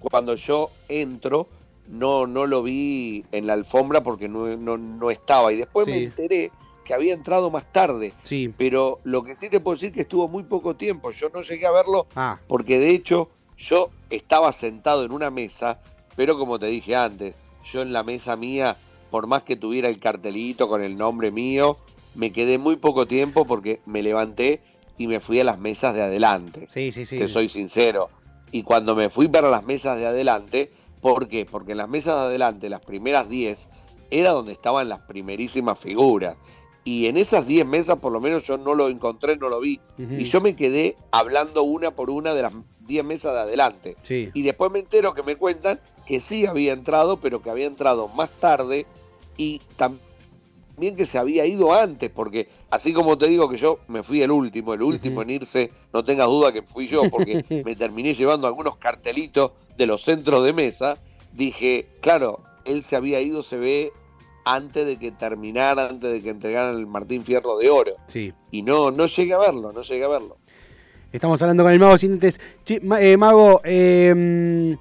cuando yo entro, no, no lo vi en la alfombra porque no, no, no estaba. Y después me enteré que había entrado más tarde. sí. Pero lo que sí te puedo decir es que estuvo muy poco tiempo. Yo no llegué a verlo Ah, porque de hecho yo estaba sentado en una mesa, pero como te dije antes, yo en la mesa mía, por más que tuviera el cartelito con el nombre mío, me quedé muy poco tiempo porque me levanté y me fui a las mesas de adelante. sí, sí, sí. Te soy sincero. Y cuando me fui para las mesas de adelante, ¿por qué? Porque en las mesas de adelante, las primeras 10, era donde estaban las primerísimas figuras. Y en esas 10 mesas, por lo menos yo no lo encontré, no lo vi. Y yo me quedé hablando una por una de las 10 mesas de adelante. Sí. Y después me entero que me cuentan que sí había entrado, pero que había entrado más tarde y también que se había ido antes, porque así como te digo que yo me fui el último, el último en irse, no tengas duda que fui yo, porque me terminé llevando algunos cartelitos de los centros de mesa, dije, claro, él se había ido, se ve, antes de que terminara, antes de que entregaran el Martín Fierro de Oro. Sí. Y no, no llegué a verlo, no llegué a verlo. Estamos hablando con el mago sin dientes. Che, ma- eh, mago, eh,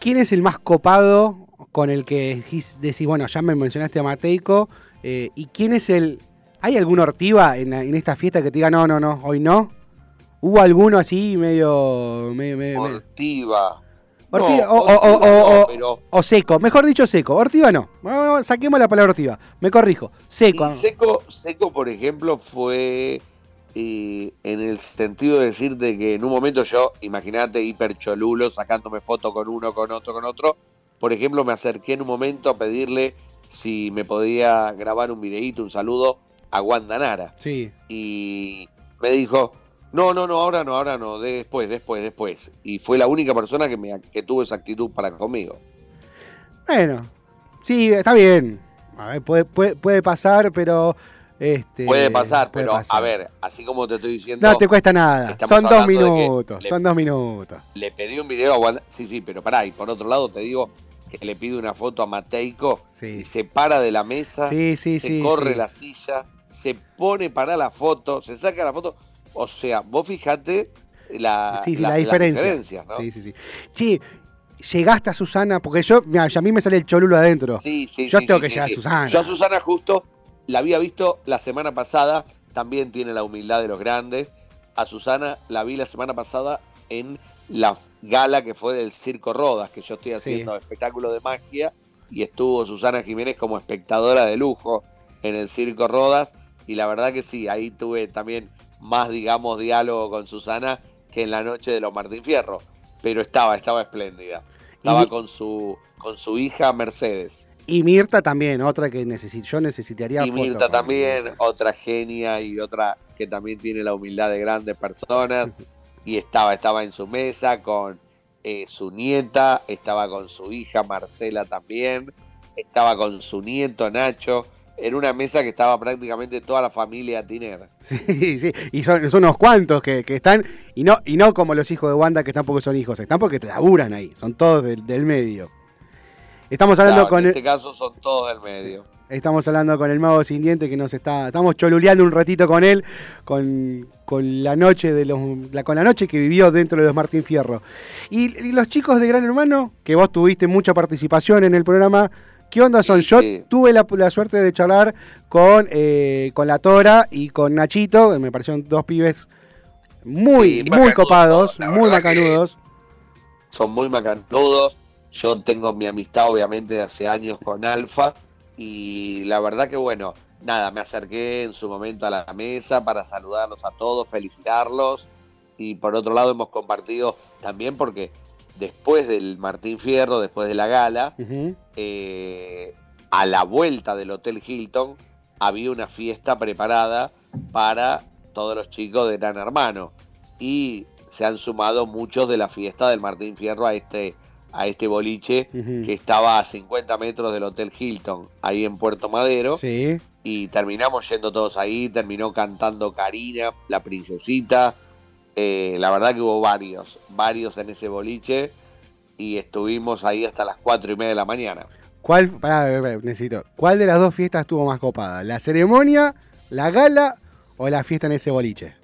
¿quién es el más copado con el que decís, bueno, ya me mencionaste a Mateico, eh, ¿y quién es el... ¿Hay algún Ortiva en, en esta fiesta que te diga, no, no, no, hoy no? ¿Hubo alguno así medio- medio- Ortiva. Ortiva, No, o, o- o- no, o- pero- o seco, mejor dicho seco, Ortiva no. Saquemos la palabra Ortiva, me corrijo. Seco. Y Seco, Seco, por ejemplo, fue eh, en el sentido de decirte que en un momento yo, imagínate, hipercholulo, sacándome foto con uno, con otro, con otro. Por ejemplo, me acerqué en un momento a pedirle si me podía grabar un videíto, un saludo a Wanda Nara. Sí. Y me dijo, no, no, no, ahora no, ahora no, después, después, después. Y fue la única persona que, me, que tuvo esa actitud para conmigo. Bueno, Sí, está bien. A ver, puede, puede, puede pasar, pero. Este, Puede pasar, puede pero pasar. a ver, así como te estoy diciendo, No te cuesta nada. Son dos minutos. le- Son dos minutos. le pedí un video a Wanda. Sí, sí, pero pará, y por otro lado te digo que le pido una foto a Mateico Sí. y se para de la mesa, Sí, sí, se sí, corre la silla, se pone para la foto, se saca la foto. O sea, vos fijate la, Sí, sí, la- la, las diferencia. ¿no? Sí, sí, sí. Che, llegaste a Susana, porque yo, mira, a mí me sale el cholulo adentro. Sí, sí, Yo sí, tengo sí, que sí, llegar a. Susana. Yo a Susana justo la había visto la semana pasada, también tiene la humildad de los grandes. A Susana la vi la semana pasada en la gala que fue del Circo Rodas, que yo estoy haciendo espectáculo de magia, y estuvo Susana Jiménez como espectadora de lujo en el Circo Rodas, y la verdad que sí, ahí tuve también más, digamos, diálogo con Susana que en la noche de los Martín Fierro, pero estaba, estaba espléndida. Estaba Y- con su, con su hija Mercedes. Y Mirta también, otra que necesito, yo necesitaría Y foto Mirta también, otra genia y otra que también tiene la humildad de grandes personas. Y estaba, estaba en su mesa con eh, su nieta, estaba con su hija Marcela también, estaba con su nieto Nacho. En una mesa que estaba prácticamente toda la familia Tiner. Sí, sí, y son, son unos cuantos que, que están, y no, y no como los hijos de Wanda que están porque son hijos, están porque laburan ahí, son todos del, del medio. Estamos hablando Claro, con en el, este caso son todos del medio. estamos hablando con el mago sin diente que nos está, estamos choluleando un ratito con él, con, con la noche de los, la, con la noche que vivió dentro de los Martín Fierro. Y, y los chicos de Gran Hermano, que vos tuviste mucha participación en el programa, ¿qué onda son? Yo tuve la, la suerte de charlar con, eh, con la Tora y con Nachito, que me parecieron dos pibes muy, Sí, muy copados, muy macanudos. son muy macanudos. Yo tengo mi amistad, obviamente, de hace años con Alfa. Y la verdad que, bueno, nada, me acerqué en su momento a la mesa para saludarlos a todos, felicitarlos. Y por otro lado, hemos compartido también porque después del Martín Fierro, después de la gala, eh, a la vuelta del Hotel Hilton había una fiesta preparada para todos los chicos de Gran Hermano. Y se han sumado muchos de la fiesta del Martín Fierro a este a este boliche que estaba a 50 metros del Hotel Hilton ahí en Puerto Madero. Sí. y terminamos yendo todos ahí, terminó cantando Karina, la princesita, Eh, la verdad que hubo varios, varios en ese boliche y estuvimos ahí hasta las cuatro y media de la mañana. ¿Cuál, pará, necesito, ¿cuál de las dos fiestas estuvo más copada? ¿La ceremonia, la gala o la fiesta en ese boliche?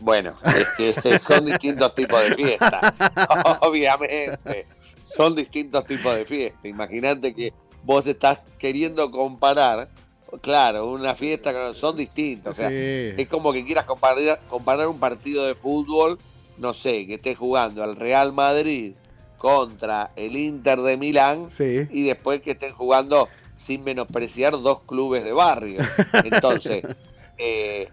Bueno, es que son distintos tipos de fiesta, obviamente. Son distintos tipos de fiesta. Imagínate que vos estás queriendo comparar, claro, una fiesta, son distintos. O sea, es como que quieras comparar, comparar un partido de fútbol, no sé, que estés jugando al Real Madrid contra el Inter de Milán Sí. y después que estén jugando sin menospreciar dos clubes de barrio. Entonces, eh,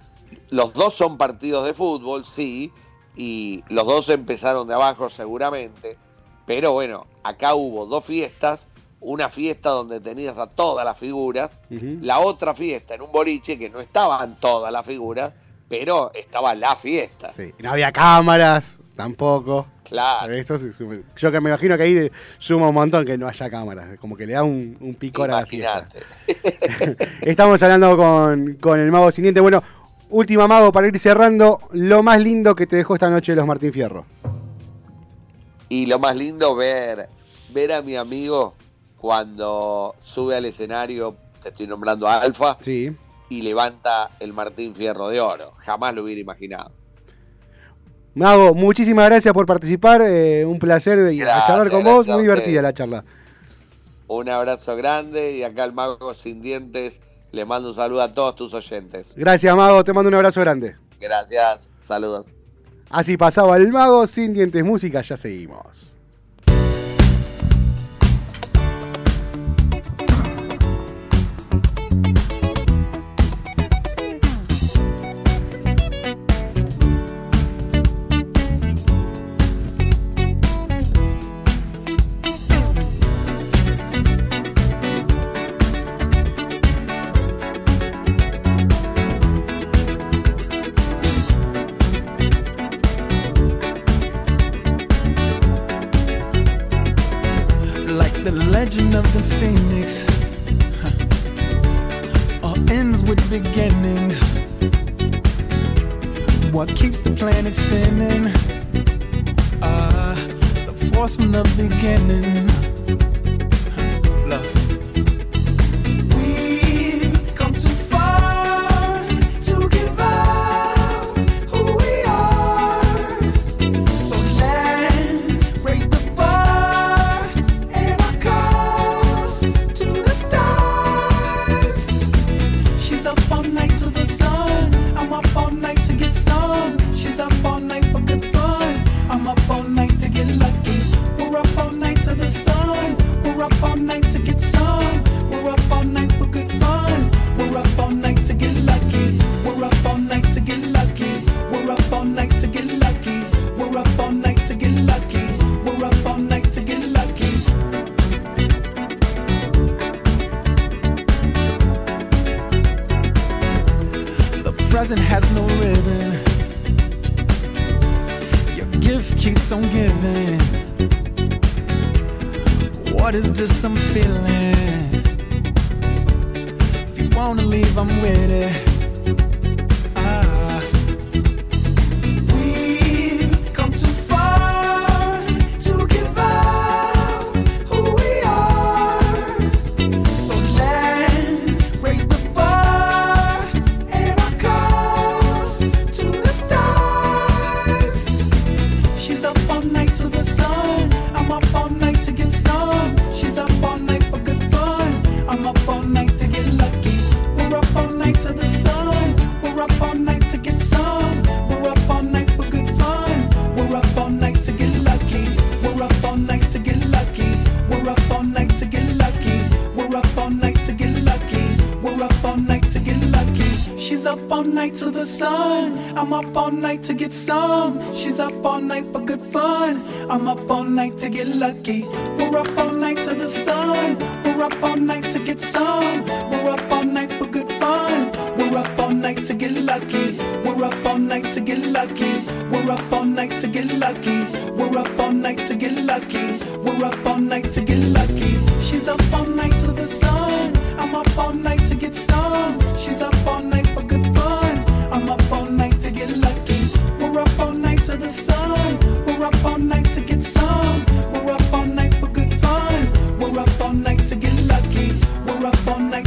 los dos son partidos de fútbol, sí, y los dos empezaron de abajo seguramente, pero bueno, acá hubo dos fiestas, una fiesta donde tenías a todas las figuras, la otra fiesta en un boliche que no estaban todas las figuras, pero estaba la fiesta. Sí. No había cámaras, tampoco. Claro. Eso sí yo que me imagino que ahí suma un montón que no haya cámaras, como que le da un, un picor a la fiesta. Imagínate. Estamos hablando con, con el mago siguiente. Bueno, última mago para ir cerrando, lo más lindo que te dejó esta noche los Martín Fierro. Y lo más lindo ver, ver a mi amigo cuando sube al escenario, te estoy nombrando a Alfa, Sí. y levanta el Martín Fierro de Oro. Jamás lo hubiera imaginado. Mago, muchísimas gracias por participar. eh, un placer y a Gracias, charlar con vos. Muy divertida la charla. Un abrazo grande y acá el Mago Sin Dientes le mando un saludo a todos tus oyentes. Gracias, Mago. Te mando un abrazo grande. Gracias, saludos. Así pasaba el Mago sin dientes música. Ya seguimos.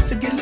to get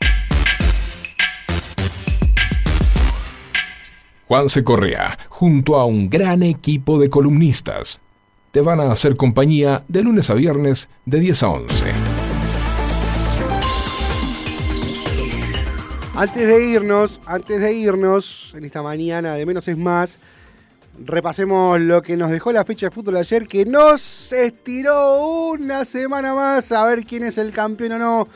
Juanse Correa, junto a un gran equipo de columnistas, te van a hacer compañía de lunes a viernes de 10 a 11. Antes de irnos, antes de irnos, en esta mañana de menos es más, repasemos lo que nos dejó la fecha de fútbol ayer, que nos estiró una semana más a ver quién es el campeón o no,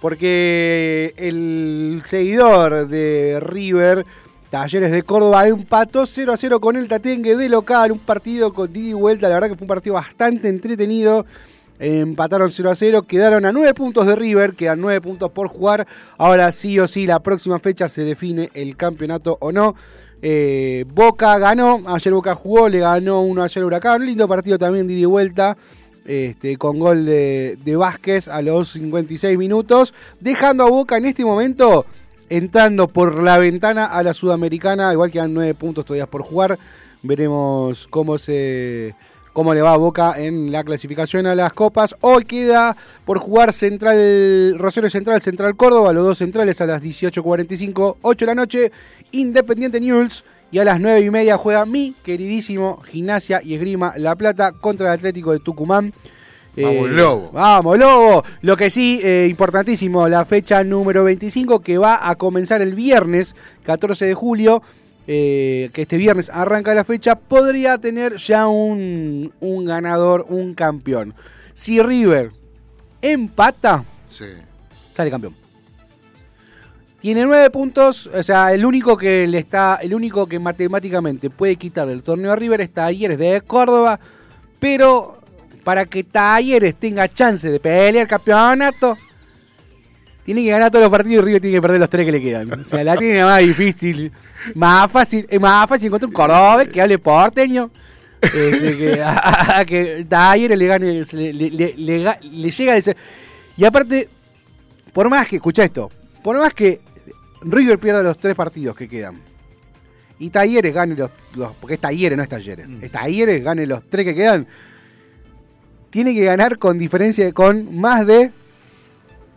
porque el seguidor de River, Talleres de Córdoba, empató 0 a 0 con el Tatengue de local, un partido con y vuelta, la verdad que fue un partido bastante entretenido. Empataron 0 a 0, quedaron a 9 puntos de River, quedan 9 puntos por jugar. Ahora sí o sí, la próxima fecha se define el campeonato o no. Eh, Boca ganó, ayer Boca jugó, le ganó 1 a 0 Huracán. Lindo partido también y vuelta. Este, con gol de, de Vázquez a los 56 minutos, dejando a Boca en este momento entrando por la ventana a la Sudamericana, igual quedan 9 puntos todavía por jugar. Veremos cómo se cómo le va a Boca en la clasificación a las copas. Hoy queda por jugar Central Rosario Central, Central Córdoba, los dos centrales a las 18.45, 8 de la noche, Independiente News. Y a las 9 y media juega mi queridísimo Gimnasia y Esgrima La Plata contra el Atlético de Tucumán. Vamos, Lobo. Vamos, Lobo. Lo que sí, eh, importantísimo, la fecha número 25 que va a comenzar el viernes 14 de julio. eh, que este viernes arranca la fecha, podría tener ya un, un ganador, un campeón. Si River empata, Sí. sale campeón. Tiene nueve puntos, o sea, el único que le está, el único que matemáticamente puede quitar el torneo a River es Talleres de Córdoba, pero para que Talleres tenga chance de pelear el campeonato, tiene que ganar todos los partidos y River tiene que perder los tres que le quedan. O sea, la tiene más difícil, más fácil, es más fácil encontrar un cordobés que hable porteño. este, que, a, a que Talleres le gane, le, le- le- le ga- le llega a ese. Y aparte, por más que, escucha esto, por más que River pierda los tres partidos que quedan y Talleres gane los, los- porque es Talleres, no es Talleres, es Talleres gane los tres que quedan, tiene que ganar con diferencia, con más de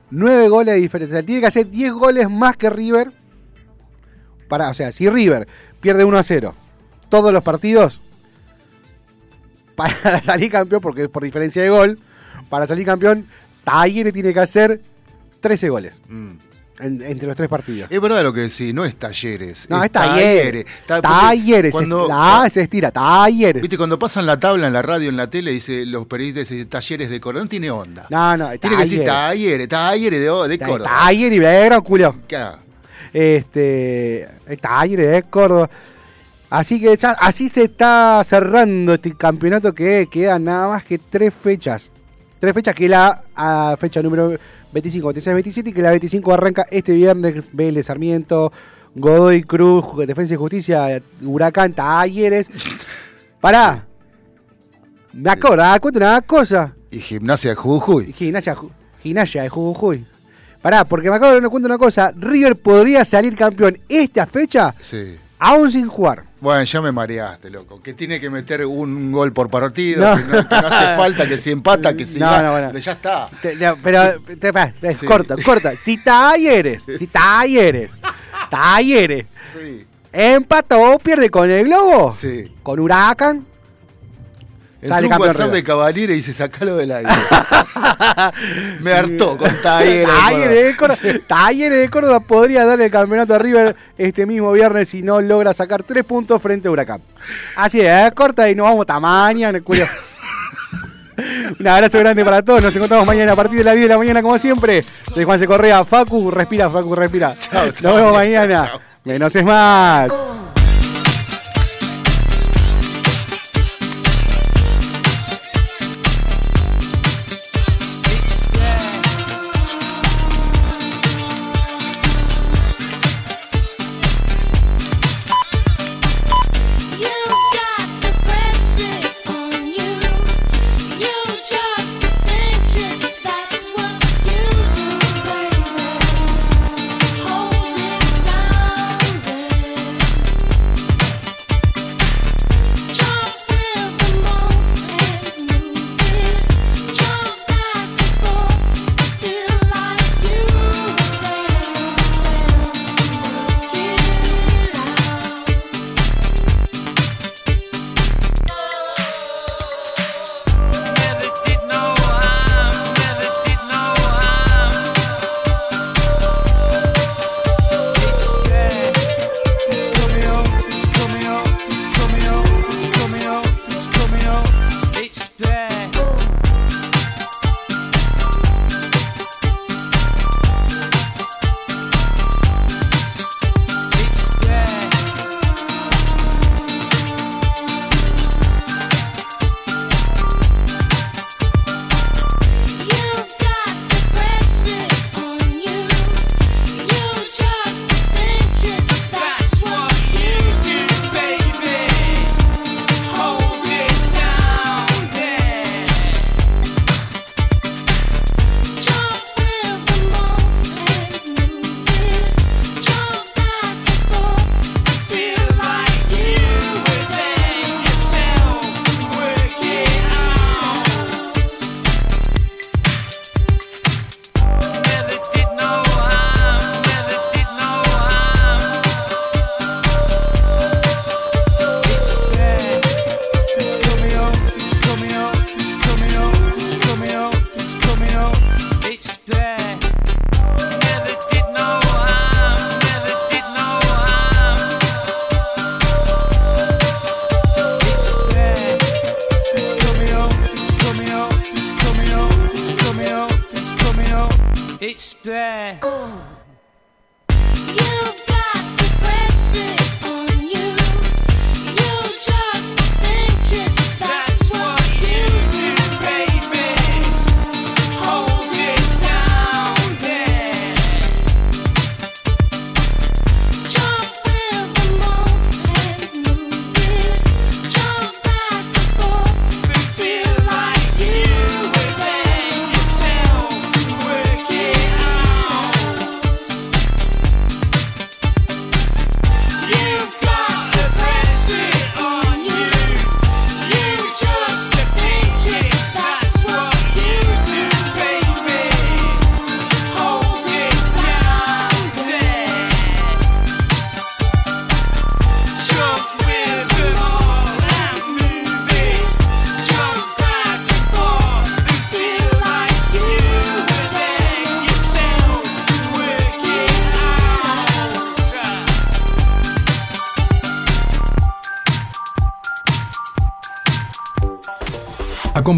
nueve goles de diferencia. Tiene que hacer 10 goles más que River. Para, o sea, si River pierde 1 a 0 todos los partidos, para salir campeón, porque es por diferencia de gol, para salir campeón, Talleres tiene que hacer 13 goles Mm. En- entre los tres partidos. Es verdad lo que decís, no es talleres. No, es Talleres. Talleres. Cuando, la A se estira. Talleres. Viste, cuando pasan la tabla en la radio, en la tele, dice los periodistas dicen talleres de Córdoba. No tiene onda. No, no. tiene que decir Talleres. talleres, de, de Córdoba. Talleres y Belgrano. Claro. Este. Talleres de Córdoba. Así que ya- así se está cerrando este campeonato que quedan nada más que tres fechas. Tres fechas que la a fecha número 25, 26, 27 y que la 25 arranca este viernes. Vélez, Sarmiento, Godoy Cruz, Defensa y Justicia, Huracán, Talleres. Pará. Me acuerdo, ah, cuento una cosa. Y gimnasia de Jujuy. Gimnasia, gimnasia de Jujuy. Pará, porque me acabo de dar cuenta una cosa. River podría salir campeón esta fecha Sí. Aún sin jugar. Bueno, ya me mareaste, loco. Que tiene que meter un gol por partido, No. que, no, que no hace falta, que si empata, que si No, no, bueno. Ya está. Te- pero, te- es Sí. corta, corta. Si Talleres, si Talleres, Talleres, Sí. empató, pierde con el Globo, Sí. con Huracán, Entró un WhatsApp de Cavaliere y dice, sacalo del aire. me hartó con Talleres. Talleres de Córdoba. Talleres de Córdoba podría darle el campeonato a River este mismo viernes si no logra sacar tres puntos frente a Huracán. Así es, ¿eh? corta y nos vamos culo. Un abrazo grande para todos. Nos encontramos mañana a partir de las 10 de la mañana, como siempre. Soy Juan C. Correa. Facu, respira, Facu, respira. Chao, Nos vemos mañana. Menos es más.